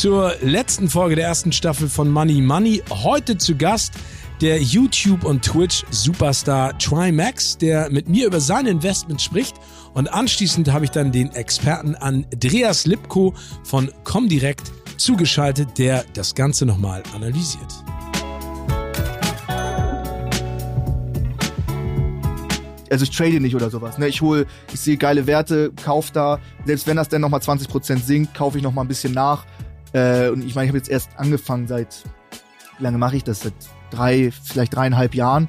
zur letzten Folge der ersten Staffel von Money Money. Heute zu Gast der YouTube- und Twitch-Superstar Trimax, der mit mir über sein Investment spricht. Und anschließend habe ich dann den Experten Andreas Lipko von Comdirect zugeschaltet, der das Ganze nochmal analysiert. also ich trade nicht oder sowas. Ne? Ich hole, ich sehe geile Werte, kauf da. Selbst wenn das dann nochmal 20% sinkt, kaufe ich nochmal ein bisschen nach. Äh, und ich meine, ich habe jetzt erst angefangen seit, wie lange mache ich das? Seit drei, vielleicht dreieinhalb Jahren.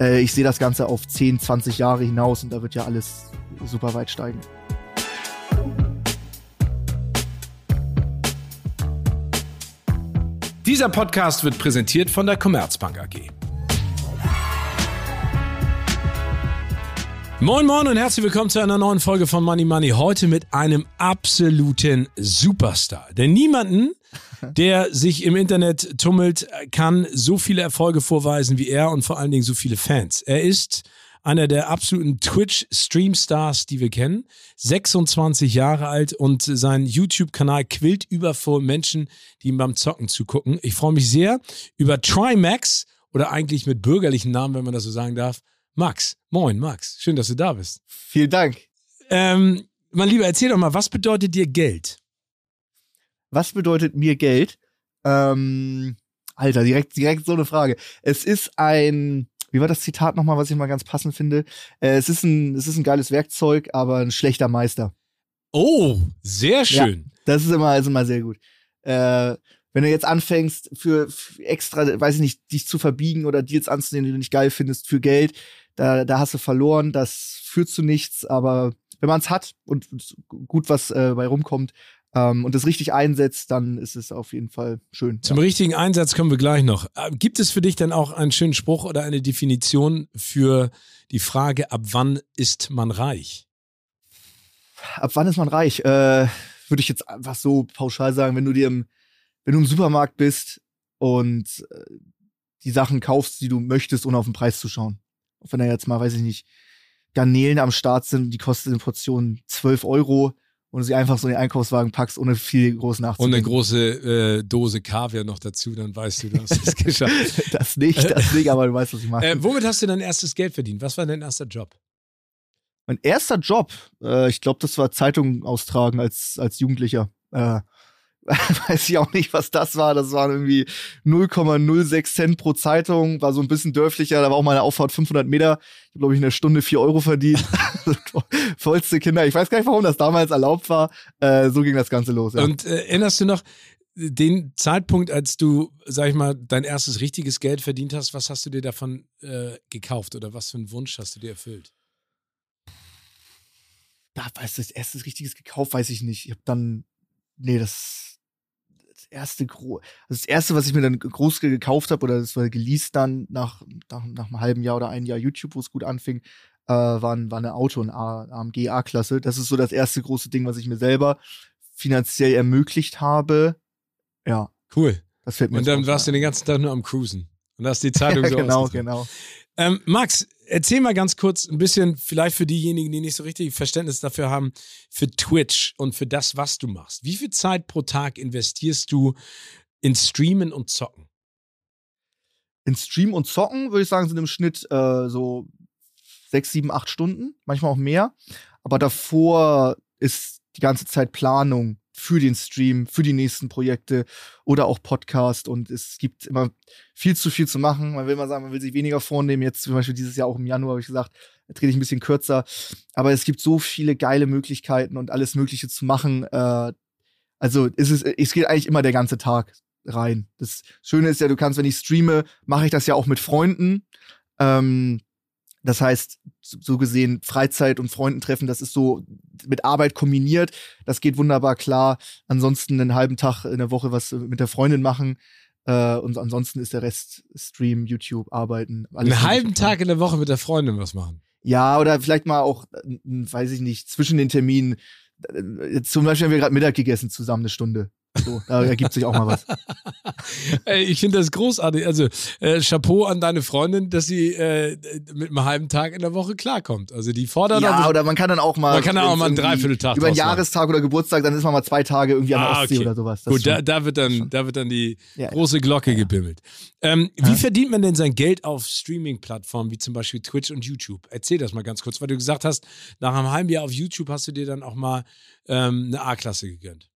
Äh, ich sehe das Ganze auf 10, 20 Jahre hinaus und da wird ja alles super weit steigen. Dieser Podcast wird präsentiert von der Commerzbank AG. Moin Moin und herzlich willkommen zu einer neuen Folge von Money Money. Heute mit einem absoluten Superstar. Denn niemanden, der sich im Internet tummelt, kann so viele Erfolge vorweisen wie er und vor allen Dingen so viele Fans. Er ist einer der absoluten Twitch-Streamstars, die wir kennen. 26 Jahre alt und sein YouTube-Kanal quillt über vor Menschen, die ihm beim Zocken zugucken. Ich freue mich sehr über Trimax oder eigentlich mit bürgerlichen Namen, wenn man das so sagen darf, Max. Moin, Max. Schön, dass du da bist. Vielen Dank. Ähm, mein Lieber, erzähl doch mal, was bedeutet dir Geld? Was bedeutet mir Geld? Ähm, Alter, direkt, direkt so eine Frage. Es ist ein, wie war das Zitat nochmal, was ich mal ganz passend finde? Äh, es, ist ein, es ist ein geiles Werkzeug, aber ein schlechter Meister. Oh, sehr schön. Ja, das ist immer, ist immer sehr gut. Äh, wenn du jetzt anfängst, für, für, extra, weiß ich nicht, dich zu verbiegen oder Deals anzunehmen, die du nicht geil findest, für Geld, da, da hast du verloren, das führt zu nichts, aber wenn man es hat und gut was äh, bei rumkommt ähm, und es richtig einsetzt, dann ist es auf jeden Fall schön. Zum ja. richtigen Einsatz kommen wir gleich noch. Äh, gibt es für dich dann auch einen schönen Spruch oder eine Definition für die Frage, ab wann ist man reich? Ab wann ist man reich? Äh, Würde ich jetzt einfach so pauschal sagen, wenn du dir im, wenn du im Supermarkt bist und äh, die Sachen kaufst, die du möchtest, ohne auf den Preis zu schauen. Auch wenn da jetzt mal, weiß ich nicht, Garnelen am Start sind, die kosten eine Portion 12 Euro und du sie einfach so in den Einkaufswagen packst, ohne viel groß nachzudenken. Und eine große äh, Dose Kaviar noch dazu, dann weißt du, du hast es geschafft. das nicht, das nicht, aber du weißt, was ich meine. Äh, womit hast du dein erstes Geld verdient? Was war dein erster Job? Mein erster Job, äh, ich glaube, das war Zeitung austragen als, als Jugendlicher. Äh, weiß ich auch nicht, was das war. Das waren irgendwie 0,06 Cent pro Zeitung, war so ein bisschen dörflicher. Da war auch meine Auffahrt 500 Meter. Ich habe, glaube ich, in der Stunde 4 Euro verdient. Vollste Kinder. Ich weiß gar nicht, warum das damals erlaubt war. Äh, so ging das Ganze los. Ja. Und äh, erinnerst du noch den Zeitpunkt, als du, sag ich mal, dein erstes richtiges Geld verdient hast? Was hast du dir davon äh, gekauft oder was für einen Wunsch hast du dir erfüllt? Da, weißt du, das erste richtiges gekauft, weiß ich nicht. Ich habe dann, nee, das erste gro also das erste, was ich mir dann groß gekauft habe oder das war geleast dann nach, nach, nach einem halben Jahr oder einem Jahr YouTube, wo es gut anfing, äh, war, ein, war eine Auto, ein AMG A-Klasse. Das ist so das erste große Ding, was ich mir selber finanziell ermöglicht habe. Ja. Cool. Das fällt mir Und dann warst du den ganzen Tag nur am Cruisen. Und hast die Zeitung so Genau, genau. Ähm, Max, erzähl mal ganz kurz ein bisschen, vielleicht für diejenigen, die nicht so richtig Verständnis dafür haben, für Twitch und für das, was du machst. Wie viel Zeit pro Tag investierst du in Streamen und Zocken? In Stream und Zocken, würde ich sagen, sind im Schnitt äh, so sechs, sieben, acht Stunden, manchmal auch mehr. Aber davor ist die ganze Zeit Planung, für den Stream, für die nächsten Projekte oder auch Podcast. Und es gibt immer viel zu viel zu machen. Man will mal sagen, man will sich weniger vornehmen. Jetzt zum Beispiel dieses Jahr auch im Januar habe ich gesagt, da trete ich ein bisschen kürzer. Aber es gibt so viele geile Möglichkeiten und alles Mögliche zu machen. Äh, also es, ist, es geht eigentlich immer der ganze Tag rein. Das Schöne ist ja, du kannst, wenn ich streame, mache ich das ja auch mit Freunden. Ähm, das heißt, so gesehen, Freizeit und Freundentreffen, das ist so mit Arbeit kombiniert. Das geht wunderbar klar. Ansonsten einen halben Tag in der Woche was mit der Freundin machen. Äh, und ansonsten ist der Rest Stream, YouTube, Arbeiten. Einen halben Tag in der Woche mit der Freundin was machen. Ja, oder vielleicht mal auch, äh, weiß ich nicht, zwischen den Terminen. Äh, zum Beispiel haben wir gerade Mittag gegessen zusammen eine Stunde. So, da ergibt sich auch mal was. Ey, ich finde das großartig. Also äh, Chapeau an deine Freundin, dass sie äh, mit einem halben Tag in der Woche klarkommt. Also die fordert Ja, oder man kann dann auch mal. Man kann dann auch mal einen Dreivierteltag Über einen. Jahrestag oder Geburtstag, dann ist man mal zwei Tage irgendwie an der Ah, Ostsee okay. oder sowas. Das Gut, da, da, wird dann, da wird dann die Ja, ja. große Glocke gebimmelt. Ähm, wie Ja. verdient man denn sein Geld auf Streaming-Plattformen wie zum Beispiel Twitch und YouTube? Erzähl das mal ganz kurz, weil du gesagt hast, nach einem halben Jahr auf YouTube hast du dir dann auch mal ähm, eine A-Klasse gegönnt.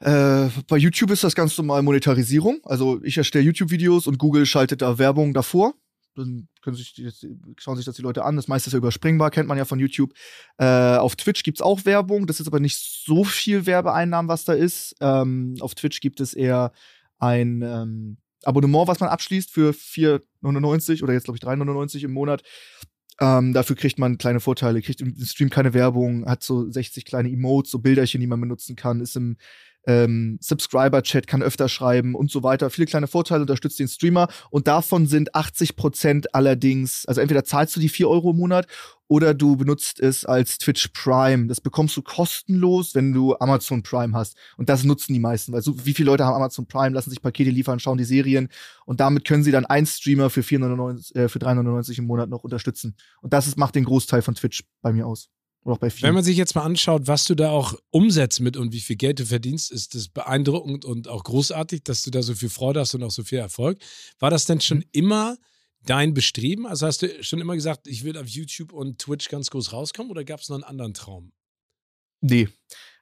Äh, bei YouTube ist das ganz normal Monetarisierung. Also ich erstelle YouTube-Videos und Google schaltet da Werbung davor. Dann können sich die, schauen sich das die Leute an. Das meiste ist ja überspringbar, kennt man ja von YouTube. Äh, auf Twitch gibt's auch Werbung. Das ist aber nicht so viel Werbeeinnahmen, was da ist. Ähm, auf Twitch gibt es eher ein ähm, Abonnement, was man abschließt für 4,99 oder jetzt glaube ich 3,99 im Monat. Ähm, dafür kriegt man kleine Vorteile, kriegt im Stream keine Werbung, hat so 60 kleine Emotes, so Bilderchen, die man benutzen kann, ist im ähm, Subscriber-Chat, kann öfter schreiben und so weiter. Viele kleine Vorteile, unterstützt den Streamer und davon sind 80% allerdings, also entweder zahlst du die 4 Euro im Monat oder du benutzt es als Twitch Prime. Das bekommst du kostenlos, wenn du Amazon Prime hast. Und das nutzen die meisten, weil so wie viele Leute haben Amazon Prime, lassen sich Pakete liefern, schauen die Serien und damit können sie dann einen Streamer für 4,99, äh, für 3,99 im Monat noch unterstützen. Und das ist, macht den Großteil von Twitch bei mir aus. Oder auch bei Wenn vielen. man sich jetzt mal anschaut, was du da auch umsetzt mit und wie viel Geld du verdienst, ist das beeindruckend und auch großartig, dass du da so viel Freude hast und auch so viel Erfolg. War das denn schon immer dein Bestreben? Also hast du schon immer gesagt, ich will auf YouTube und Twitch ganz groß rauskommen oder gab es noch einen anderen Traum? Nee.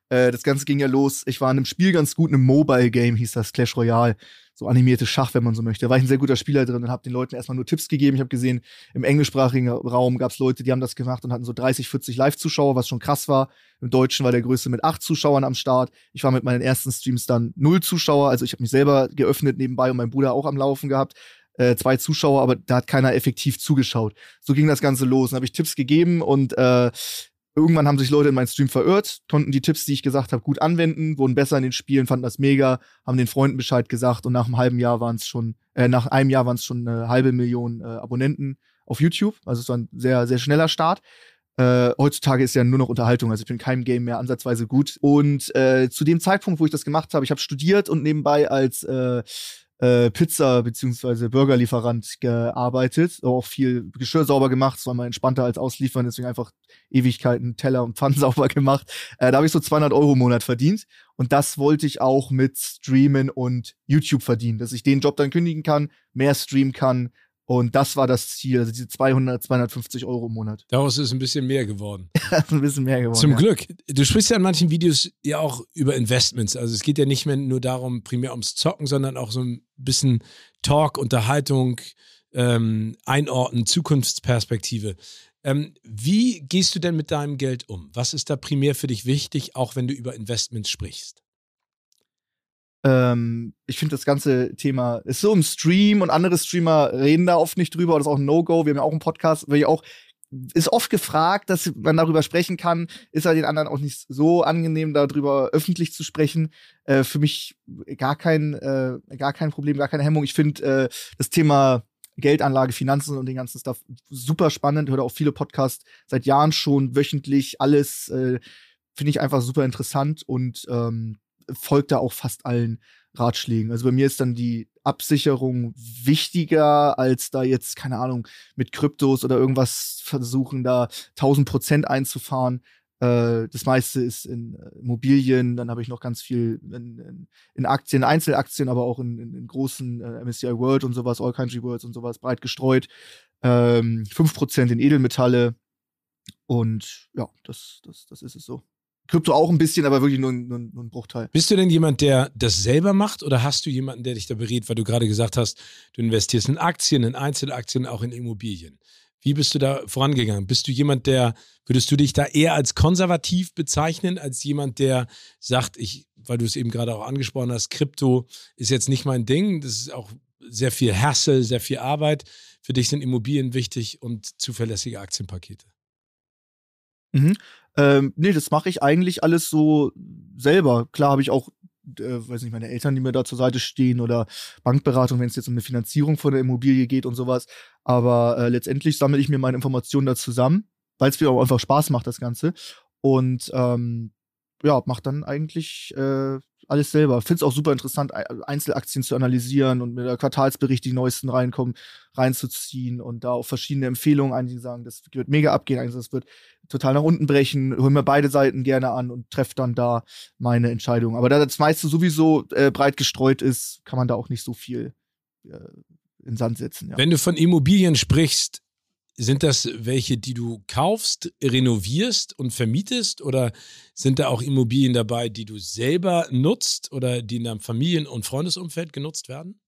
Äh, das Ganze ging ja los. Ich war in einem Spiel ganz gut, einem Mobile-Game hieß das, Clash Royale. So animierte Schach, wenn man so möchte. Da war ich ein sehr guter Spieler drin und habe den Leuten erstmal nur Tipps gegeben. Ich habe gesehen, im englischsprachigen Raum gab es Leute, die haben das gemacht und hatten so 30, 40 Live-Zuschauer, was schon krass war. Im Deutschen war der Größte mit acht Zuschauern am Start. Ich war mit meinen ersten Streams dann null Zuschauer. Also ich habe mich selber geöffnet nebenbei und mein Bruder auch am Laufen gehabt. Äh, zwei Zuschauer, aber da hat keiner effektiv zugeschaut. So ging das Ganze los. Dann habe ich Tipps gegeben und äh, Irgendwann haben sich Leute in meinen Stream verirrt, konnten die Tipps, die ich gesagt habe, gut anwenden, wurden besser in den Spielen, fanden das mega, haben den Freunden Bescheid gesagt und nach einem halben Jahr waren es schon, äh, nach einem Jahr waren es schon eine halbe Million äh, Abonnenten auf YouTube. Also es war ein sehr, sehr schneller Start. Äh, heutzutage ist ja nur noch Unterhaltung, also ich bin in keinem Game mehr ansatzweise gut. Und äh, zu dem Zeitpunkt, wo ich das gemacht habe, ich habe studiert und nebenbei als äh, äh, Pizza- bzw. Burgerlieferant gearbeitet, auch viel Geschirr sauber gemacht, es war mal entspannter als ausliefern, deswegen einfach Ewigkeiten Teller und Pfannen sauber gemacht. Äh, da habe ich so 200 Euro im Monat verdient und das wollte ich auch mit Streamen und YouTube verdienen, dass ich den Job dann kündigen kann, mehr streamen kann und das war das Ziel, also diese 200, 250 Euro im Monat. Daraus ist ein bisschen mehr geworden. Ein bisschen mehr geworden. Zum ja. Glück. Du sprichst ja in manchen Videos ja auch über Investments. Also es geht ja nicht mehr nur darum, primär ums Zocken, sondern auch so ein bisschen Talk, Unterhaltung, ähm, Einordnen, Zukunftsperspektive. Ähm, wie gehst du denn mit deinem Geld um? Was ist da primär für dich wichtig, auch wenn du über Investments sprichst? Ähm, ich finde das ganze Thema ist so im Stream und andere Streamer reden da oft nicht drüber. Das ist auch ein No-Go. Wir haben ja auch einen Podcast, weil ich auch ist oft gefragt, dass man darüber sprechen kann. Ist ja den anderen auch nicht so angenehm, darüber öffentlich zu sprechen. Äh, für mich gar kein, äh, gar kein Problem, gar keine Hemmung. Ich finde äh, das Thema Geldanlage, Finanzen und den ganzen Stuff super spannend. Ich höre auch viele Podcasts seit Jahren schon wöchentlich. Alles äh, finde ich einfach super interessant und ähm, folgt da auch fast allen Ratschlägen. Also bei mir ist dann die Absicherung wichtiger, als da jetzt, keine Ahnung, mit Kryptos oder irgendwas versuchen, da 1000 Prozent einzufahren. Äh, das meiste ist in äh, Immobilien, dann habe ich noch ganz viel in, in, Aktien, Einzelaktien, aber auch in, in, in großen äh, MSCI World und sowas, All Country Worlds und sowas breit gestreut. Ähm, 5% in Edelmetalle. Und ja, das, das, das ist es so. Krypto auch ein bisschen, aber wirklich nur, nur, nur ein Bruchteil. Bist du denn jemand, der das selber macht oder hast du jemanden, der dich da berät, weil du gerade gesagt hast, du investierst in Aktien, in Einzelaktien, auch in Immobilien? Wie bist du da vorangegangen? Bist du jemand, der, würdest du dich da eher als konservativ bezeichnen, als jemand, der sagt, ich, weil du es eben gerade auch angesprochen hast, Krypto ist jetzt nicht mein Ding, das ist auch sehr viel Hassel, sehr viel Arbeit. Für dich sind Immobilien wichtig und zuverlässige Aktienpakete. Mhm. Ähm, nee, das mache ich eigentlich alles so selber. Klar habe ich auch äh, weiß nicht, meine Eltern, die mir da zur Seite stehen oder Bankberatung, wenn es jetzt um eine Finanzierung von der Immobilie geht und sowas. Aber äh, letztendlich sammle ich mir meine Informationen da zusammen, weil es mir auch einfach Spaß macht, das Ganze. Und ähm, ja, macht dann eigentlich äh, alles selber. Finde es auch super interessant, Einzelaktien zu analysieren und mit der Quartalsbericht die neuesten reinkommen, reinzuziehen und da auch verschiedene Empfehlungen. Einige sagen, das wird mega abgehen, einige das wird total nach unten brechen. Holen mir beide Seiten gerne an und treffe dann da meine Entscheidung. Aber da das meiste sowieso äh, breit gestreut ist, kann man da auch nicht so viel äh, in Sand setzen. Ja. Wenn du von Immobilien sprichst, sind das welche, die du kaufst, renovierst und vermietest oder sind da auch Immobilien dabei, die du selber nutzt oder die in deinem Familien- und Freundesumfeld genutzt werden?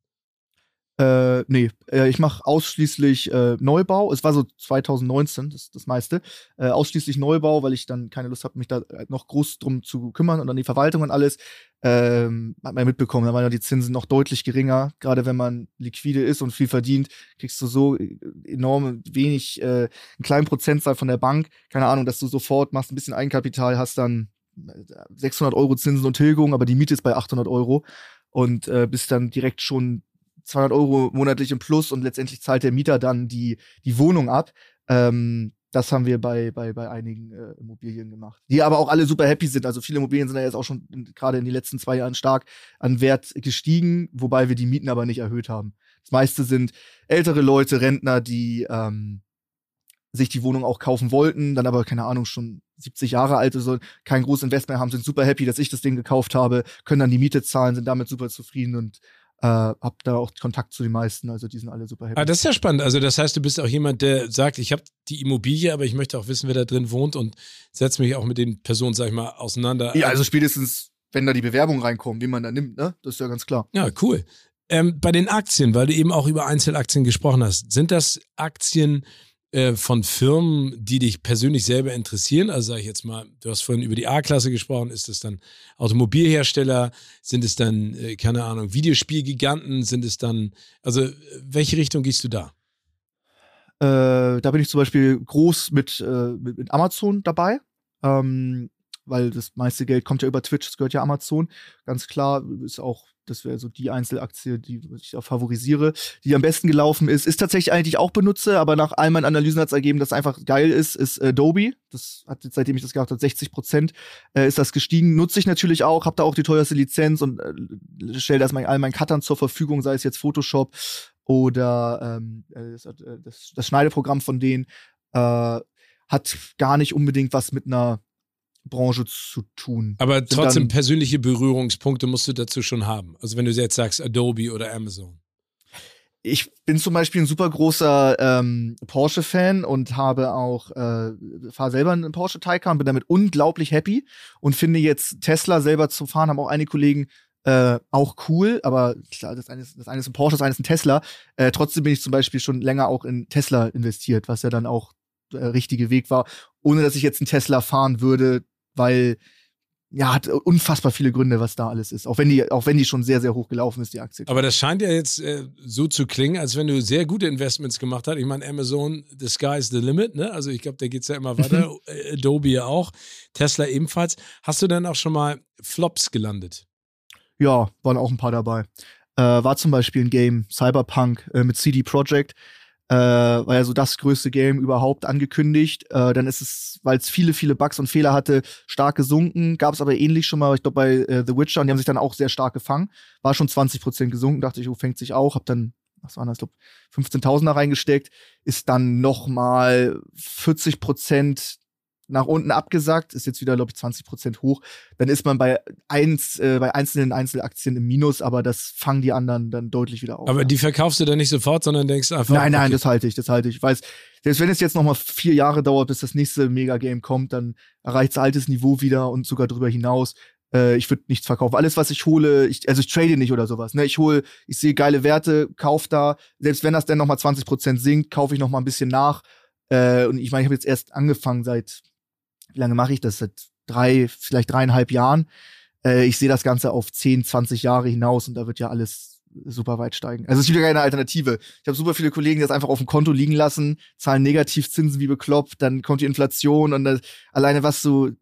Äh, nee, äh, ich mache ausschließlich äh, Neubau. Es war so 2019, das, das meiste. Äh, ausschließlich Neubau, weil ich dann keine Lust habe, mich da äh, noch groß drum zu kümmern und dann die Verwaltung und alles. Ähm, hat man mitbekommen, da waren ja die Zinsen noch deutlich geringer. Gerade wenn man liquide ist und viel verdient, kriegst du so äh, enorm wenig, äh, einen kleinen Prozentzahl von der Bank. Keine Ahnung, dass du sofort machst ein bisschen Eigenkapital, hast dann 600 Euro Zinsen und Tilgung, aber die Miete ist bei 800 Euro und äh, bist dann direkt schon 200 Euro monatlich im Plus und letztendlich zahlt der Mieter dann die, die Wohnung ab. Ähm, das haben wir bei, bei, bei einigen äh, Immobilien gemacht. Die aber auch alle super happy sind. Also viele Immobilien sind ja jetzt auch schon gerade in den letzten zwei Jahren stark an Wert gestiegen, wobei wir die Mieten aber nicht erhöht haben. Das meiste sind ältere Leute, Rentner, die ähm, sich die Wohnung auch kaufen wollten, dann aber, keine Ahnung, schon 70 Jahre alt oder so, kein großes Investment haben, sind super happy, dass ich das Ding gekauft habe, können dann die Miete zahlen, sind damit super zufrieden und äh, hab da auch Kontakt zu den meisten, also die sind alle super happy. Ah, das ist ja spannend. Also das heißt, du bist auch jemand, der sagt, ich habe die Immobilie, aber ich möchte auch wissen, wer da drin wohnt und setze mich auch mit den Personen, sag ich mal, auseinander. Ja, also spätestens, wenn da die Bewerbung reinkommt, wie man da nimmt, ne? Das ist ja ganz klar. Ja, cool. Ähm, bei den Aktien, weil du eben auch über Einzelaktien gesprochen hast, sind das Aktien, äh, von Firmen, die dich persönlich selber interessieren? Also sage ich jetzt mal, du hast vorhin über die A-Klasse gesprochen, ist es dann Automobilhersteller, sind es dann, äh, keine Ahnung, Videospielgiganten, sind es dann, also welche Richtung gehst du da? Äh, da bin ich zum Beispiel groß mit, äh, mit, mit Amazon dabei. Ähm, weil das meiste Geld kommt ja über Twitch, das gehört ja Amazon. Ganz klar, ist auch das wäre so die Einzelaktie, die ich auch favorisiere, die am besten gelaufen ist. Ist tatsächlich eine, die ich auch benutze, aber nach all meinen Analysen hat es ergeben, dass einfach geil ist, ist Adobe. Das hat jetzt, seitdem ich das gehabt habe, 60 Prozent äh, ist das gestiegen. Nutze ich natürlich auch, habe da auch die teuerste Lizenz und äh, stelle das mein, all meinen Cuttern zur Verfügung, sei es jetzt Photoshop oder ähm, äh, das, äh, das, das Schneideprogramm von denen. Äh, hat gar nicht unbedingt was mit einer Branche zu tun. Aber trotzdem persönliche Berührungspunkte musst du dazu schon haben. Also wenn du jetzt sagst Adobe oder Amazon. Ich bin zum Beispiel ein super großer ähm, Porsche-Fan und habe auch, äh, fahre selber einen Porsche Taycan, bin damit unglaublich happy und finde jetzt Tesla selber zu fahren, haben auch einige Kollegen äh, auch cool, aber klar, das eine ist, das eine ist ein Porsche, das eine ist ein Tesla. Äh, trotzdem bin ich zum Beispiel schon länger auch in Tesla investiert, was ja dann auch der äh, richtige Weg war, ohne dass ich jetzt einen Tesla fahren würde, weil ja, hat unfassbar viele Gründe, was da alles ist. Auch wenn die, auch wenn die schon sehr, sehr hoch gelaufen ist, die Aktie. Aber das scheint ja jetzt äh, so zu klingen, als wenn du sehr gute Investments gemacht hast. Ich meine, Amazon, the sky is the limit, ne? Also ich glaube, da geht es ja immer weiter. Adobe ja auch, Tesla ebenfalls. Hast du dann auch schon mal Flops gelandet? Ja, waren auch ein paar dabei. Äh, war zum Beispiel ein Game, Cyberpunk äh, mit CD Projekt äh, war ja so das größte Game überhaupt angekündigt. Äh, dann ist es, weil es viele, viele Bugs und Fehler hatte, stark gesunken. Gab es aber ähnlich schon mal, ich glaube, bei äh, The Witcher und die haben sich dann auch sehr stark gefangen. War schon 20% gesunken, dachte ich, oh, fängt sich auch. Hab dann, was waren das, glaube, 15.000er reingesteckt. Ist dann noch mal 40% nach unten abgesagt, ist jetzt wieder, glaube ich, 20 Prozent hoch. Dann ist man bei, eins, äh, bei einzelnen Einzelaktien im Minus, aber das fangen die anderen dann deutlich wieder auf. Aber die verkaufst du dann nicht sofort, sondern denkst einfach. Nein, nein, okay. das halte ich, das halte ich. Weiß, selbst wenn es jetzt noch mal vier Jahre dauert, bis das nächste Megagame kommt, dann erreicht es altes Niveau wieder und sogar darüber hinaus. Äh, ich würde nichts verkaufen. Alles, was ich hole, ich, also ich trade nicht oder sowas. Ne? Ich hole, ich sehe geile Werte, kauf da. Selbst wenn das dann noch mal 20 Prozent sinkt, kaufe ich noch mal ein bisschen nach. Äh, und ich meine, ich habe jetzt erst angefangen seit wie lange mache ich das? Seit drei, vielleicht dreieinhalb Jahren. Äh, ich sehe das Ganze auf 10, 20 Jahre hinaus und da wird ja alles super weit steigen. Also es gibt ja keine Alternative. Ich habe super viele Kollegen, die das einfach auf dem Konto liegen lassen, zahlen Negativzinsen wie bekloppt, dann kommt die Inflation und das, alleine was du,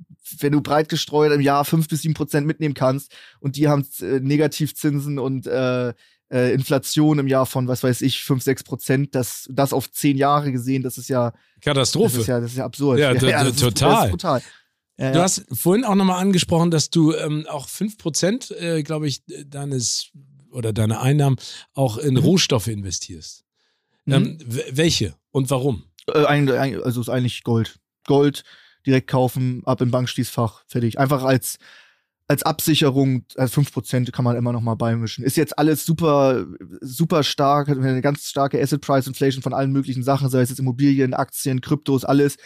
wenn du breit gestreut im Jahr fünf bis sieben Prozent mitnehmen kannst und die haben äh, Negativzinsen und äh, äh, Inflation im Jahr von, was weiß ich, fünf sechs Prozent, das, das auf zehn Jahre gesehen, das ist ja Katastrophe. Das ist ja, das ist ja absurd. Ja, ja, ja total. Ist, das ist ja, du hast vorhin auch nochmal angesprochen, dass du ähm, auch 5%, äh, glaube ich, deines oder deine Einnahmen auch in mhm. Rohstoffe investierst. Mhm. Ähm, welche und warum? Äh, also ist eigentlich Gold. Gold direkt kaufen, ab im Bankschließfach, fertig. Einfach als, als Absicherung, also 5% kann man immer noch mal beimischen. Ist jetzt alles super, super stark, hat eine ganz starke Asset Price Inflation von allen möglichen Sachen, sei es jetzt Immobilien, Aktien, Kryptos, alles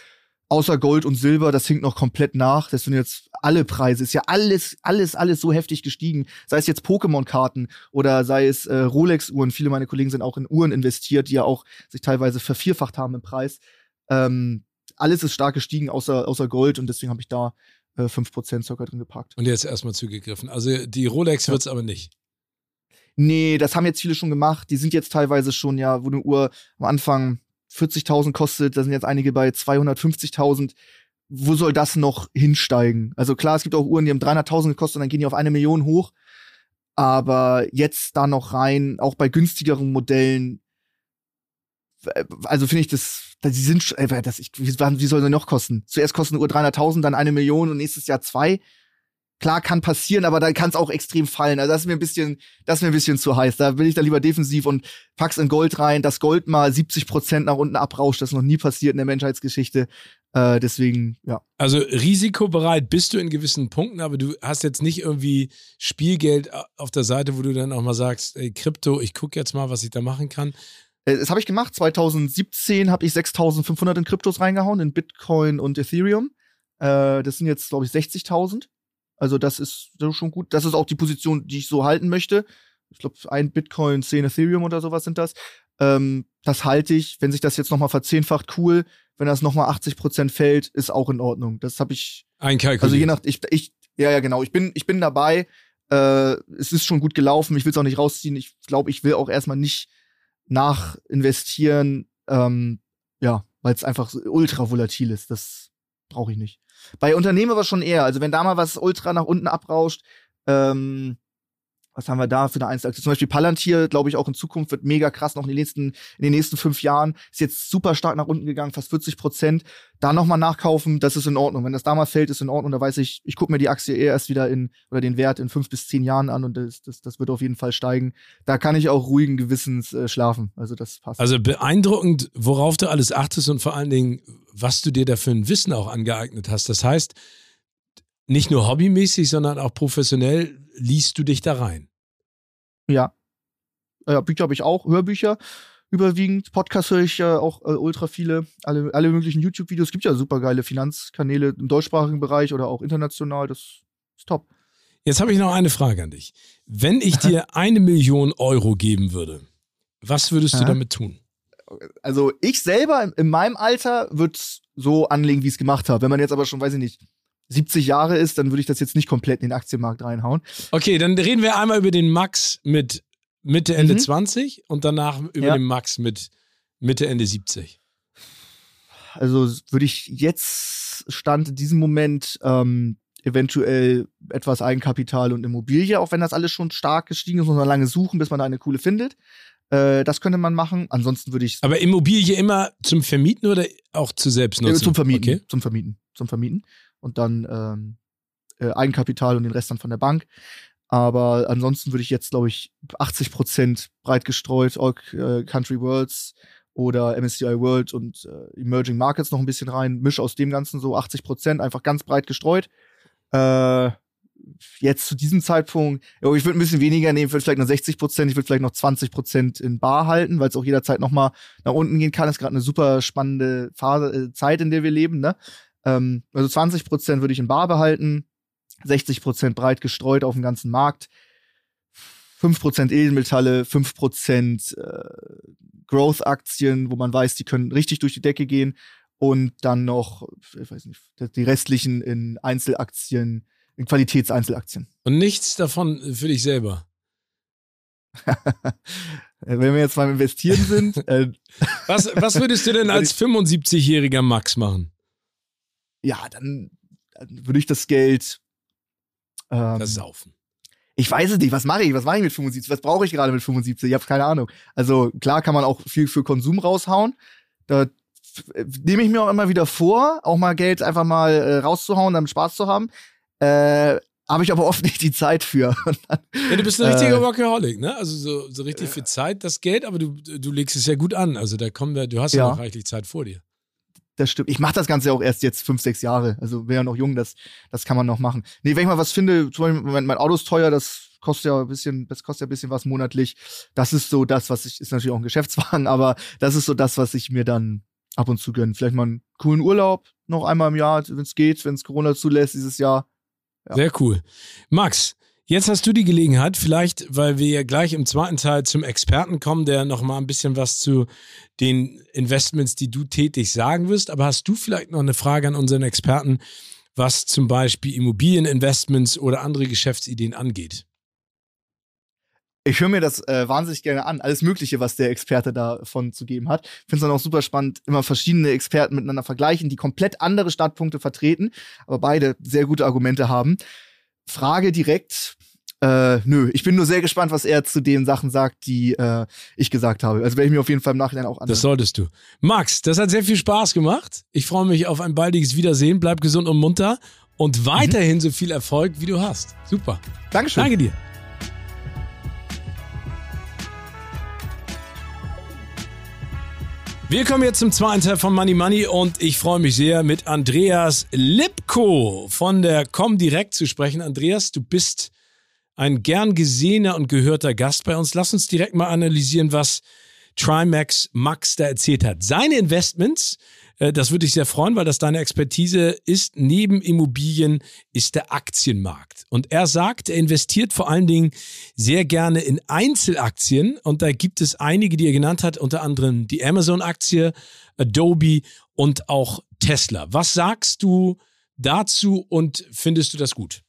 außer Gold und Silber, das hinkt noch komplett nach. Das sind jetzt alle Preise, ist ja alles, alles, alles so heftig gestiegen. Sei es jetzt Pokémon-Karten oder sei es äh, Rolex-Uhren. Viele meiner Kollegen sind auch in Uhren investiert, die ja auch sich teilweise vervierfacht haben im Preis. Ähm, alles ist stark gestiegen, außer, außer Gold und deswegen habe ich da äh, 5% circa drin gepackt. Und jetzt erstmal zugegriffen. Also die Rolex ja. wird's aber nicht. Nee, das haben jetzt viele schon gemacht. Die sind jetzt teilweise schon, ja, wo eine Uhr am Anfang 40.000 kostet, da sind jetzt einige bei 250.000. Wo soll das noch hinsteigen? Also klar, es gibt auch Uhren, die haben 300.000 gekostet und dann gehen die auf eine Million hoch. Aber jetzt da noch rein, auch bei günstigeren Modellen, also finde ich das, die sind, äh, das, ich, wie, wie soll sie noch kosten? Zuerst kosten eine Uhr 300.000, dann eine Million und nächstes Jahr zwei. Klar, kann passieren, aber dann kann es auch extrem fallen. Also das ist mir ein bisschen, das ist mir ein bisschen zu heiß. Da will ich da lieber defensiv und pack's in Gold rein, dass Gold mal 70 Prozent nach unten abrauscht. Das ist noch nie passiert in der Menschheitsgeschichte. Äh, deswegen, ja. Also risikobereit bist du in gewissen Punkten, aber du hast jetzt nicht irgendwie Spielgeld auf der Seite, wo du dann auch mal sagst, ey, Krypto, ich gucke jetzt mal, was ich da machen kann. Äh, das habe ich gemacht. 2017 habe ich 6.500 in Kryptos reingehauen, in Bitcoin und Ethereum. Äh, das sind jetzt, glaube ich, 60.000. Also das ist schon gut. Das ist auch die Position, die ich so halten möchte. Ich glaube, ein Bitcoin, 10 Ethereum oder sowas sind das. Ähm, das halte ich. Wenn sich das jetzt nochmal verzehnfacht, cool. Wenn das nochmal 80 Prozent fällt, ist auch in Ordnung. Das habe ich. Einkalkuliert. Also je nach, ich, ich, ja, ja, genau. Ich bin, ich bin dabei. Äh, es ist schon gut gelaufen. Ich will es auch nicht rausziehen. Ich glaube, ich will auch erstmal nicht nachinvestieren. Ähm, ja, weil es einfach ultra volatil ist. Das brauche ich nicht. Bei Unternehmen aber schon eher. Also wenn da mal was ultra nach unten abrauscht, ähm, was haben wir da für eine Einzelaktie? Zum Beispiel Palantir, glaube ich, auch in Zukunft wird mega krass noch in den nächsten, in den nächsten fünf Jahren. Ist jetzt super stark nach unten gegangen, fast 40 Prozent. Da nochmal nachkaufen, das ist in Ordnung. Wenn das da mal fällt, ist in Ordnung. Da weiß ich, ich gucke mir die Aktie eher erst wieder in, oder den Wert in fünf bis zehn Jahren an und das, das, das wird auf jeden Fall steigen. Da kann ich auch ruhigen Gewissens äh, schlafen. Also das passt. Also beeindruckend, worauf du alles achtest und vor allen Dingen, was du dir da für ein Wissen auch angeeignet hast. Das heißt, nicht nur hobbymäßig, sondern auch professionell liest du dich da rein. Ja. Äh, Bücher habe ich auch, Hörbücher überwiegend. Podcasts höre ich äh, auch äh, ultra viele. Alle, alle möglichen YouTube-Videos. Es gibt ja super geile Finanzkanäle im deutschsprachigen Bereich oder auch international. Das ist top. Jetzt habe ich noch eine Frage an dich. Wenn ich dir eine Million Euro geben würde, was würdest du damit tun? Also ich selber in, in meinem Alter würde es so anlegen, wie ich es gemacht habe. Wenn man jetzt aber schon, weiß ich nicht, 70 Jahre ist, dann würde ich das jetzt nicht komplett in den Aktienmarkt reinhauen. Okay, dann reden wir einmal über den Max mit Mitte, Ende mhm. 20 und danach über ja. den Max mit Mitte, Ende 70. Also würde ich jetzt Stand in diesem Moment ähm, eventuell etwas Eigenkapital und Immobilie, auch wenn das alles schon stark gestiegen ist, muss man lange suchen, bis man da eine coole findet. Äh, das könnte man machen. Ansonsten würde ich. Aber Immobilie immer zum Vermieten oder auch zu Selbstnutzung? Äh, zum Vermieten. Okay. Zum Vermieten. Zum Vermieten und dann ähm, äh, Eigenkapital und den Rest dann von der Bank. Aber ansonsten würde ich jetzt, glaube ich, 80 Prozent breit gestreut, All äh, Country Worlds oder MSCI World und äh, Emerging Markets noch ein bisschen rein, misch aus dem Ganzen so 80 Prozent, einfach ganz breit gestreut. Äh, jetzt zu diesem Zeitpunkt, ja, ich würde ein bisschen weniger nehmen, vielleicht noch 60 Prozent, ich würde vielleicht noch 20 Prozent in Bar halten, weil es auch jederzeit noch mal nach unten gehen kann. Das ist gerade eine super spannende Phase, äh, Zeit, in der wir leben, ne? Ähm, also 20 Prozent würde ich in Bar behalten, 60 Prozent breit gestreut auf dem ganzen Markt, 5 Prozent Edelmetalle, 5 Prozent äh, Growth-Aktien, wo man weiß, die können richtig durch die Decke gehen und dann noch, ich weiß nicht, die restlichen in Einzelaktien, in Qualitätseinzelaktien. Und nichts davon für dich selber? Wenn wir jetzt mal investieren sind. Äh, was, was würdest du denn als 75-jähriger Max machen? Ja, dann, dann würde ich das Geld. Ähm, das Saufen. Ich weiß es nicht. Was mache ich? Was mache ich mit 75? Was brauche ich gerade mit 75? Ich habe keine Ahnung. Also klar kann man auch viel für Konsum raushauen. Da nehme ich mir auch immer wieder vor, auch mal Geld einfach mal äh, rauszuhauen, damit Spaß zu haben. Äh, habe ich aber oft nicht die Zeit für. Dann, ja, du bist ein richtiger äh, Workaholic, ne? Also so, so richtig viel Zeit, das Geld, aber du, du legst es ja gut an. Also da kommen wir, du hast ja, ja noch reichlich Zeit vor dir. Das stimmt. Ich mache das Ganze auch erst jetzt fünf, sechs Jahre. Also wäre ja noch jung, das, das kann man noch machen. Nee, wenn ich mal was finde, zum Beispiel mein, mein Auto ist teuer, das kostet ja ein bisschen, das kostet ja ein bisschen was monatlich. Das ist so das, was ich, ist natürlich auch ein Geschäftswagen, aber das ist so das, was ich mir dann ab und zu gönne. Vielleicht mal einen coolen Urlaub noch einmal im Jahr, wenn es geht, wenn es Corona zulässt dieses Jahr. Ja. Sehr cool. Max, jetzt hast du die Gelegenheit, vielleicht, weil wir ja gleich im zweiten Teil zum Experten kommen, der noch mal ein bisschen was zu den Investments, die du tätig sagen wirst. Aber hast du vielleicht noch eine Frage an unseren Experten, was zum Beispiel Immobilieninvestments oder andere Geschäftsideen angeht? ich höre mir das äh, wahnsinnig gerne an, alles Mögliche, was der Experte davon zu geben hat. Finde es dann auch super spannend, immer verschiedene Experten miteinander vergleichen, die komplett andere Startpunkte vertreten, aber beide sehr gute Argumente haben. Frage direkt, äh, nö, ich bin nur sehr gespannt, was er zu den Sachen sagt, die äh, ich gesagt habe. Also werde ich mir auf jeden Fall im Nachhinein auch an. Das solltest du. Max, das hat sehr viel Spaß gemacht. Ich freue mich auf ein baldiges Wiedersehen. Bleib gesund und munter und weiterhin mhm. so viel Erfolg, wie du hast. Super. Dankeschön. Danke dir. Wir kommen jetzt zum zweiten Teil von Money Money und ich freue mich sehr, mit Andreas Lipko von der Comdirect zu sprechen. Andreas, du bist ein gern gesehener und gehörter Gast bei uns. Lass uns direkt mal analysieren, was Trimax Max da erzählt hat. Seine Investments äh, das würde ich sehr freuen, weil das deine Expertise ist. Neben Immobilien ist der Aktienmarkt. Und er sagt, er investiert vor allen Dingen sehr gerne in Einzelaktien. Und da gibt es einige, die er genannt hat, unter anderem die Amazon-Aktie, Adobe und auch Tesla. Was sagst du dazu und findest du das gut?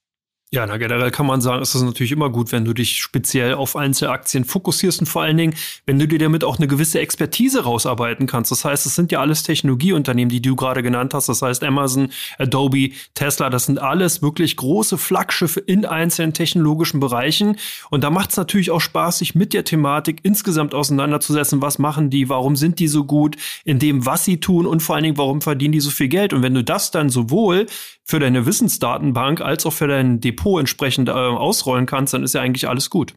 Ja, na generell kann man sagen, ist es natürlich immer gut, wenn du dich speziell auf Einzelaktien fokussierst und vor allen Dingen, wenn du dir damit auch eine gewisse Expertise rausarbeiten kannst. Das heißt, es sind ja alles Technologieunternehmen, die du gerade genannt hast. Das heißt, Amazon, Adobe, Tesla, das sind alles wirklich große Flaggschiffe in einzelnen technologischen Bereichen. Und da macht es natürlich auch Spaß, sich mit der Thematik insgesamt auseinanderzusetzen. Was machen die? Warum sind die so gut in dem, was sie tun? Und vor allen Dingen, warum verdienen die so viel Geld? Und wenn du das dann sowohl für deine Wissensdatenbank als auch für dein Depot entsprechend äh, ausrollen kannst, dann ist ja eigentlich alles gut.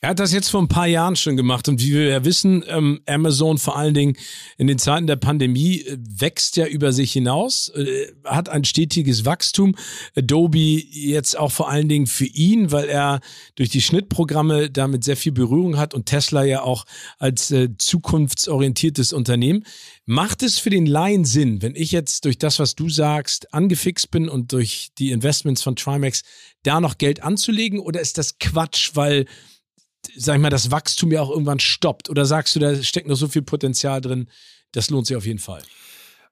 Er hat das jetzt vor ein paar Jahren schon gemacht und wie wir ja wissen, ähm, Amazon vor allen Dingen in den Zeiten der Pandemie äh, wächst ja über sich hinaus, äh, hat ein stetiges Wachstum. Adobe jetzt auch vor allen Dingen für ihn, weil er durch die Schnittprogramme damit sehr viel Berührung hat und Tesla ja auch als äh, zukunftsorientiertes Unternehmen. Macht es für den Laien Sinn, wenn ich jetzt durch das, was du sagst, angefixt bin und durch die Investments von Trimax da noch Geld anzulegen oder ist das Quatsch, weil sag ich mal, das Wachstum ja auch irgendwann stoppt? Oder sagst du, da steckt noch so viel Potenzial drin, das lohnt sich auf jeden Fall?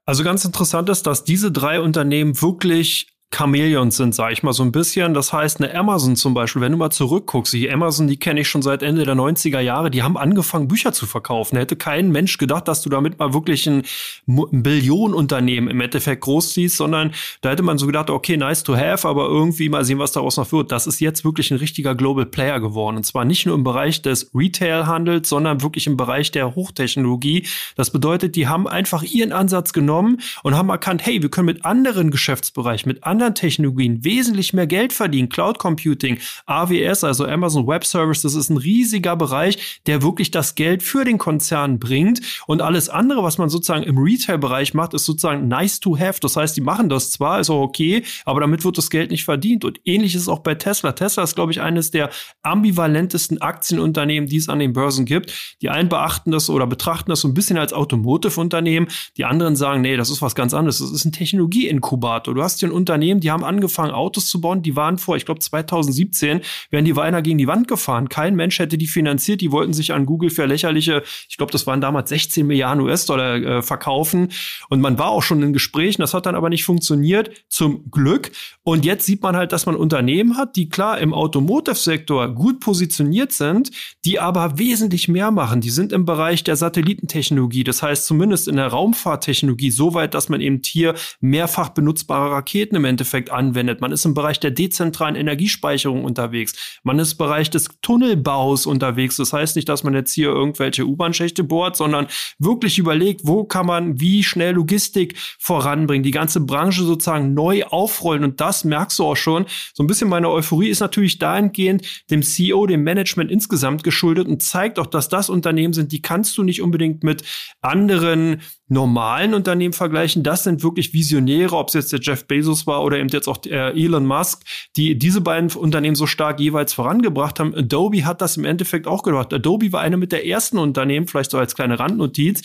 Also ganz interessant ist, dass diese drei Unternehmen wirklich Chamäleons sind, sage ich mal so ein bisschen. Das heißt, eine Amazon zum Beispiel, wenn du mal zurückguckst, die Amazon, die kenne ich schon seit Ende der 90er Jahre, die haben angefangen, Bücher zu verkaufen. Hätte kein Mensch gedacht, dass du damit mal wirklich ein, ein Billionenunternehmen im Endeffekt groß ziehst, sondern da hätte man so gedacht, okay, nice to have, aber irgendwie mal sehen, was daraus noch wird. Das ist jetzt wirklich ein richtiger Global Player geworden. Und zwar nicht nur im Bereich des Retail-Handels, sondern wirklich im Bereich der Hochtechnologie. Das bedeutet, die haben einfach ihren Ansatz genommen und haben erkannt, hey, wir können mit anderen Geschäftsbereichen, mit anderen anderen Technologien wesentlich mehr Geld verdienen. Cloud Computing, AWS, also Amazon Web Service, das ist ein riesiger Bereich, der wirklich das Geld für den Konzern bringt. Und alles andere, was man sozusagen im Retail-Bereich macht, ist sozusagen nice to have. Das heißt, die machen das zwar, ist auch okay, aber damit wird das Geld nicht verdient. Und ähnlich ist es auch bei Tesla. Tesla ist, glaube ich, eines der ambivalentesten Aktienunternehmen, die es an den Börsen gibt. Die einen beachten das oder betrachten das so ein bisschen als Automotive-Unternehmen. Die anderen sagen, nee, das ist was ganz anderes. Das ist ein Technologie-Inkubator. Du hast hier ein Unternehmen, Unternehmen, die haben angefangen, Autos zu bauen, die waren vor, ich glaube 2017, wären die Weiner gegen die Wand gefahren. Kein Mensch hätte die finanziert, die wollten sich an Google für lächerliche, ich glaube, das waren damals 16 Milliarden US-Dollar äh, verkaufen. Und man war auch schon in Gesprächen, das hat dann aber nicht funktioniert, zum Glück. Und jetzt sieht man halt, dass man Unternehmen hat, die klar im Automotive-Sektor gut positioniert sind, die aber wesentlich mehr machen. Die sind im Bereich der Satellitentechnologie, das heißt zumindest in der Raumfahrttechnologie so weit, dass man eben hier mehrfach benutzbare Raketen im Endeffekt anwendet. Man ist im Bereich der dezentralen Energiespeicherung unterwegs. Man ist im Bereich des Tunnelbaus unterwegs. Das heißt nicht, dass man jetzt hier irgendwelche U-Bahn-Schächte bohrt, sondern wirklich überlegt, wo kann man wie schnell Logistik voranbringen, die ganze Branche sozusagen neu aufrollen. Und das merkst du auch schon. So ein bisschen meine Euphorie ist natürlich dahingehend dem CEO, dem Management insgesamt geschuldet und zeigt auch, dass das Unternehmen sind, die kannst du nicht unbedingt mit anderen normalen Unternehmen vergleichen. Das sind wirklich Visionäre, ob es jetzt der Jeff Bezos war oder eben jetzt auch Elon Musk, die diese beiden Unternehmen so stark jeweils vorangebracht haben. Adobe hat das im Endeffekt auch gemacht. Adobe war eine mit der ersten Unternehmen, vielleicht so als kleine Randnotiz,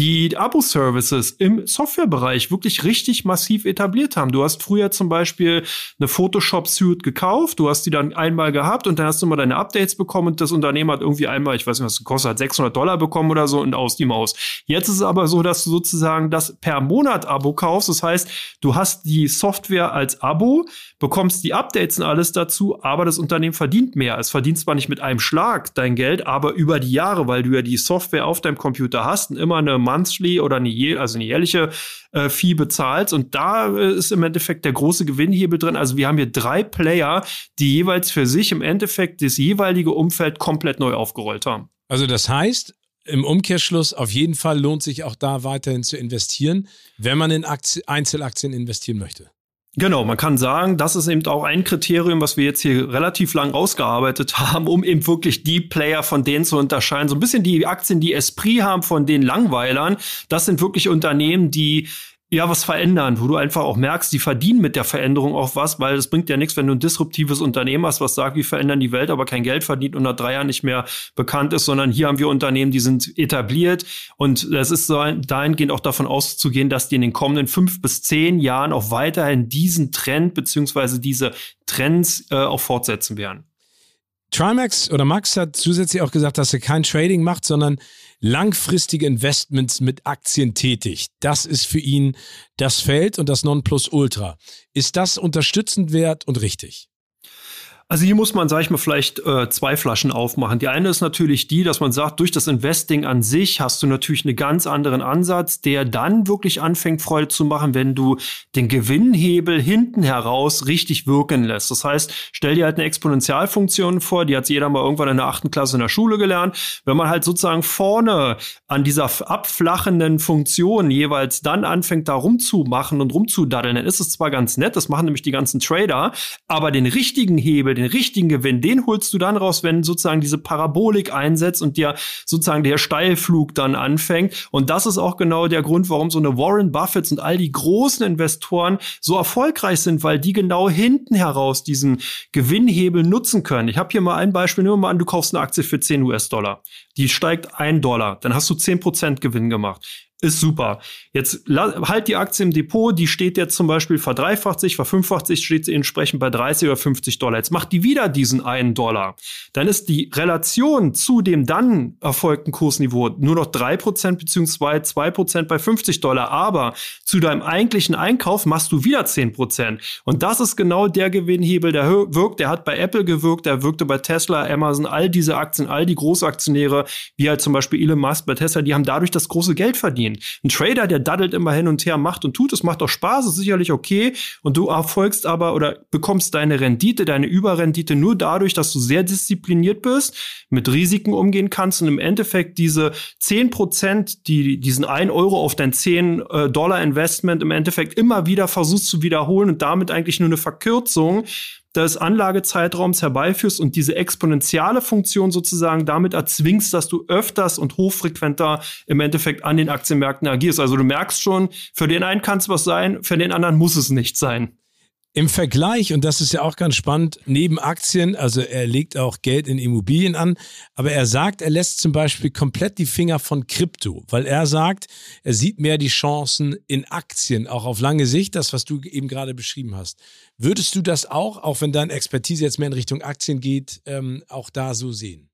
die Abo-Services im Softwarebereich wirklich richtig massiv etabliert haben. Du hast früher zum Beispiel eine Photoshop-Suite gekauft, du hast die dann einmal gehabt und dann hast du mal deine Updates bekommen und das Unternehmen hat irgendwie einmal, ich weiß nicht, was es kostet, hat 600 Dollar bekommen oder so und aus die Maus. Jetzt ist es aber so, dass du sozusagen das per Monat Abo kaufst. Das heißt, du hast die Software als Abo, bekommst die Updates und alles dazu, aber das Unternehmen verdient mehr. Es verdient zwar nicht mit einem Schlag dein Geld, aber über die Jahre, weil du ja die Software auf deinem Computer hast und immer eine monthly oder eine, also eine jährliche äh, Fee bezahlst. Und da äh, ist im Endeffekt der große Gewinnhebel drin. Also wir haben hier drei Player, die jeweils für sich im Endeffekt das jeweilige Umfeld komplett neu aufgerollt haben. Also das heißt, im Umkehrschluss, auf jeden Fall lohnt sich auch da weiterhin zu investieren, wenn man in Aktien, Einzelaktien investieren möchte. Genau, man kann sagen, das ist eben auch ein Kriterium, was wir jetzt hier relativ lang ausgearbeitet haben, um eben wirklich die Player von denen zu unterscheiden. So ein bisschen die Aktien, die Esprit haben von den Langweilern. Das sind wirklich Unternehmen, die ja, was verändern, wo du einfach auch merkst, die verdienen mit der Veränderung auch was, weil es bringt ja nichts, wenn du ein disruptives Unternehmen hast, was sagt, wir verändern die Welt, aber kein Geld verdient und nach drei Jahren nicht mehr bekannt ist, sondern hier haben wir Unternehmen, die sind etabliert und es ist so dahingehend auch davon auszugehen, dass die in den kommenden fünf bis zehn Jahren auch weiterhin diesen Trend beziehungsweise diese Trends äh, auch fortsetzen werden. Trimax oder Max hat zusätzlich auch gesagt, dass er kein Trading macht, sondern langfristige Investments mit Aktien tätigt. Das ist für ihn das Feld und das Nonplusultra. Ist das unterstützend wert und richtig? Also hier muss man, sag ich mal, vielleicht äh, zwei Flaschen aufmachen. Die eine ist natürlich die, dass man sagt, durch das Investing an sich hast du natürlich einen ganz anderen Ansatz, der dann wirklich anfängt, Freude zu machen, wenn du den Gewinnhebel hinten heraus richtig wirken lässt. Das heißt, stell dir halt eine Exponentialfunktion vor, die hat jeder mal irgendwann in der achten Klasse in der Schule gelernt. Wenn man halt sozusagen vorne an dieser abflachenden Funktion jeweils dann anfängt, da rumzumachen und rumzudaddeln, dann ist es zwar ganz nett, das machen nämlich die ganzen Trader, aber den richtigen Hebel, den richtigen Gewinn, den holst du dann raus, wenn sozusagen diese Parabolik einsetzt und dir sozusagen der Steilflug dann anfängt. Und das ist auch genau der Grund, warum so eine Warren Buffett und all die großen Investoren so erfolgreich sind, weil die genau hinten heraus diesen Gewinnhebel nutzen können. Ich habe hier mal ein Beispiel, nehmen wir mal an, du kaufst eine Aktie für 10 US-Dollar. Die steigt ein Dollar, dann hast du 10% Gewinn gemacht ist super. Jetzt halt die Aktie im Depot, die steht jetzt zum Beispiel verdreifacht sich, verfünffacht sich, steht sie entsprechend bei 30 oder 50 Dollar. Jetzt macht die wieder diesen einen Dollar. Dann ist die Relation zu dem dann erfolgten Kursniveau nur noch drei Prozent beziehungsweise zwei Prozent bei 50 Dollar. Aber zu deinem eigentlichen Einkauf machst du wieder zehn Prozent. Und das ist genau der Gewinnhebel, der wirkt. Der hat bei Apple gewirkt, der wirkte bei Tesla, Amazon, all diese Aktien, all die Großaktionäre, wie halt zum Beispiel Elon Musk bei Tesla, die haben dadurch das große Geld verdient gehen. Ein Trader, der daddelt immer hin und her, macht und tut, es macht auch Spaß, ist sicherlich okay. Und du erfolgst aber oder bekommst deine Rendite, deine Überrendite nur dadurch, dass du sehr diszipliniert bist, mit Risiken umgehen kannst und im Endeffekt diese 10 Prozent, die diesen 1 Euro auf dein 10 äh, Dollar Investment im Endeffekt immer wieder versuchst zu wiederholen und damit eigentlich nur eine Verkürzung des Anlagezeitraums herbeiführst und diese exponentielle Funktion sozusagen damit erzwingst, dass du öfters und hochfrequenter im Endeffekt an den Aktienmärkten agierst. Also du merkst schon, für den einen kann es was sein, für den anderen muss es nicht sein. Im Vergleich, und das ist ja auch ganz spannend, neben Aktien, also er legt auch Geld in Immobilien an, aber er sagt, er lässt zum Beispiel komplett die Finger von Krypto, weil er sagt, er sieht mehr die Chancen in Aktien, auch auf lange Sicht, das, was du eben gerade beschrieben hast. Würdest du das auch, auch wenn deine Expertise jetzt mehr in Richtung Aktien geht, ähm, auch da so sehen?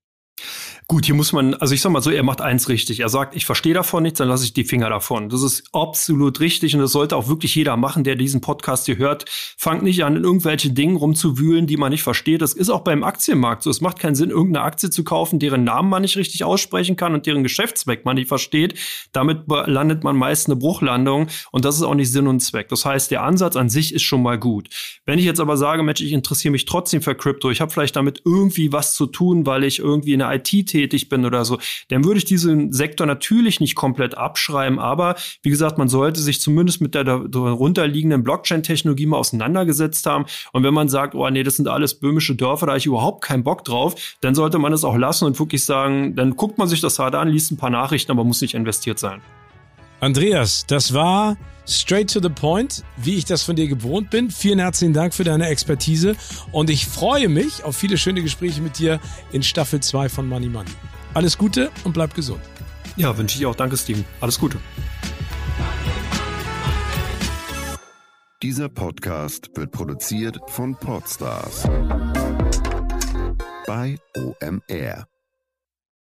Gut, hier muss man, also ich sag mal so, er macht eins richtig. Er sagt, ich verstehe davon nichts, dann lasse ich die Finger davon. Das ist absolut richtig und das sollte auch wirklich jeder machen, der diesen Podcast hier hört. Fangt nicht an, in irgendwelche Dingen rumzuwühlen, die man nicht versteht. Das ist auch beim Aktienmarkt so. Es macht keinen Sinn, irgendeine Aktie zu kaufen, deren Namen man nicht richtig aussprechen kann und deren Geschäftszweck man nicht versteht. Damit landet man meist eine Bruchlandung und das ist auch nicht Sinn und Zweck. Das heißt, der Ansatz an sich ist schon mal gut. Wenn ich jetzt aber sage, Mensch, ich interessiere mich trotzdem für Crypto, ich habe vielleicht damit irgendwie was zu tun, weil ich irgendwie in der IT tätig bin oder so, dann würde ich diesen Sektor natürlich nicht komplett abschreiben. Aber wie gesagt, man sollte sich zumindest mit der darunterliegenden Blockchain-Technologie mal auseinandergesetzt haben. Und wenn man sagt, oh nee, das sind alles böhmische Dörfer, da habe ich überhaupt keinen Bock drauf, dann sollte man es auch lassen und wirklich sagen, dann guckt man sich das hart an, liest ein paar Nachrichten, aber muss nicht investiert sein. Andreas, das war straight to the point, wie ich das von dir gewohnt bin. Vielen herzlichen Dank für deine Expertise und ich freue mich auf viele schöne Gespräche mit dir in Staffel 2 von Money Money. Alles Gute und bleib gesund. Ja, wünsche ich auch. Danke, Steven. Alles Gute. Dieser Podcast wird produziert von Podstars bei OMR.